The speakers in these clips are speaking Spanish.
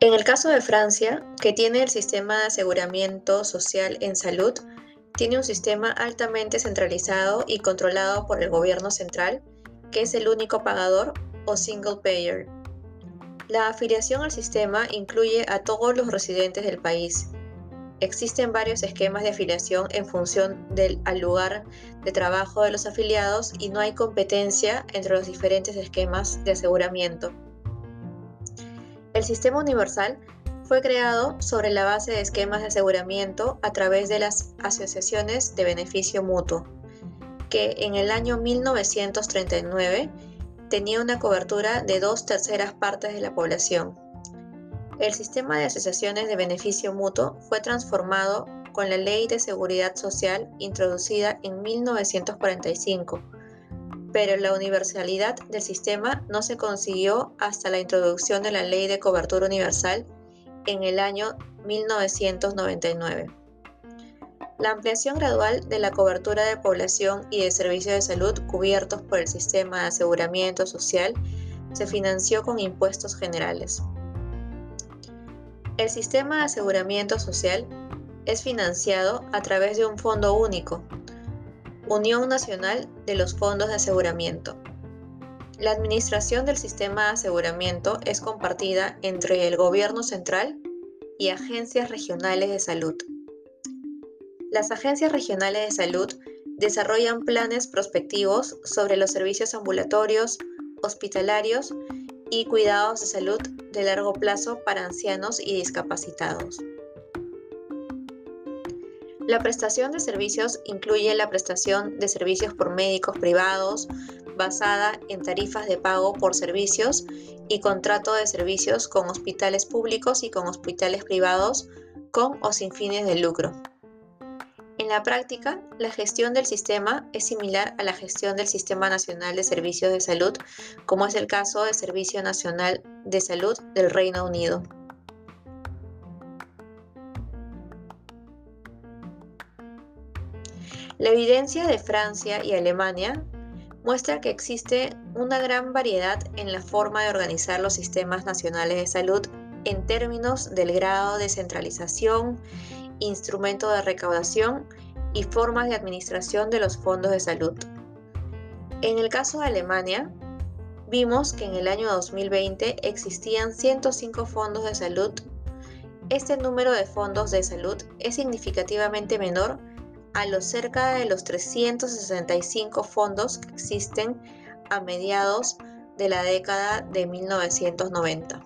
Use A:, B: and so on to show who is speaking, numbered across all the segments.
A: En el caso de Francia, que tiene el sistema de aseguramiento social en salud, tiene un sistema altamente centralizado y controlado por el gobierno central, que es el único pagador o single payer. La afiliación al sistema incluye a todos los residentes del país. Existen varios esquemas de afiliación en función del lugar de trabajo de los afiliados y no hay competencia entre los diferentes esquemas de aseguramiento. El sistema universal fue creado sobre la base de esquemas de aseguramiento a través de las asociaciones de beneficio mutuo, que en el año 1939 tenía una cobertura de dos terceras partes de la población. El sistema de asociaciones de beneficio mutuo fue transformado con la Ley de Seguridad Social introducida en 1945 pero la universalidad del sistema no se consiguió hasta la introducción de la Ley de Cobertura Universal en el año 1999. La ampliación gradual de la cobertura de población y de servicios de salud cubiertos por el sistema de aseguramiento social se financió con impuestos generales. El sistema de aseguramiento social es financiado a través de un fondo único, Unión Nacional de los Fondos de Aseguramiento. La administración del sistema de aseguramiento es compartida entre el Gobierno central y agencias regionales de salud. Las agencias regionales de salud desarrollan planes prospectivos sobre los servicios ambulatorios, hospitalarios y cuidados de salud de largo plazo para ancianos y discapacitados. La prestación de servicios incluye la prestación de servicios por médicos privados basada en tarifas de pago por servicios y contrato de servicios con hospitales públicos y con hospitales privados con o sin fines de lucro. En la práctica, la gestión del sistema es similar a la gestión del Sistema Nacional de Servicios de Salud, como es el caso del Servicio Nacional de Salud del Reino Unido. La evidencia de Francia y Alemania muestra que existe una gran variedad en la forma de organizar los sistemas nacionales de salud en términos del grado de centralización, instrumento de recaudación y formas de administración de los fondos de salud. En el caso de Alemania, vimos que en el año 2020 existían 105 fondos de salud. Este número de fondos de salud es significativamente menor a los cerca de los 365 fondos que existen a mediados de la década de 1990.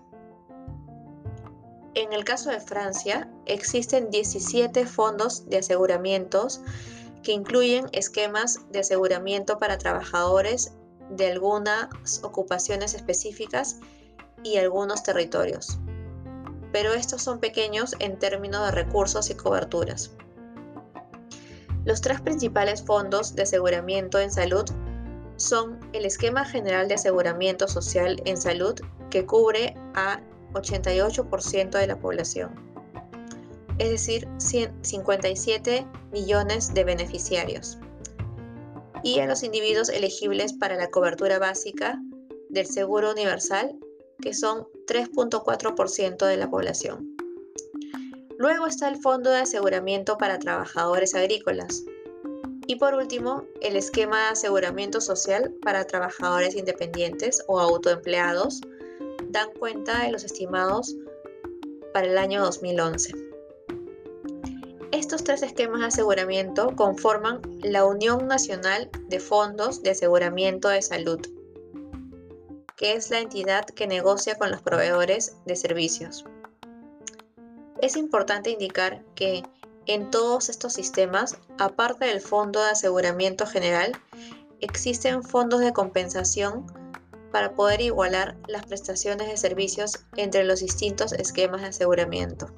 A: En el caso de Francia, existen 17 fondos de aseguramientos que incluyen esquemas de aseguramiento para trabajadores de algunas ocupaciones específicas y algunos territorios. Pero estos son pequeños en términos de recursos y coberturas. Los tres principales fondos de aseguramiento en salud son el Esquema General de Aseguramiento Social en Salud, que cubre a 88% de la población, es decir, 57 millones de beneficiarios, y a los individuos elegibles para la cobertura básica del Seguro Universal, que son 3.4% de la población. Luego está el Fondo de Aseguramiento para Trabajadores Agrícolas. Y por último, el esquema de aseguramiento social para trabajadores independientes o autoempleados dan cuenta de los estimados para el año 2011. Estos tres esquemas de aseguramiento conforman la Unión Nacional de Fondos de Aseguramiento de Salud, que es la entidad que negocia con los proveedores de servicios. Es importante indicar que en todos estos sistemas, aparte del Fondo de Aseguramiento General, existen fondos de compensación para poder igualar las prestaciones de servicios entre los distintos esquemas de aseguramiento.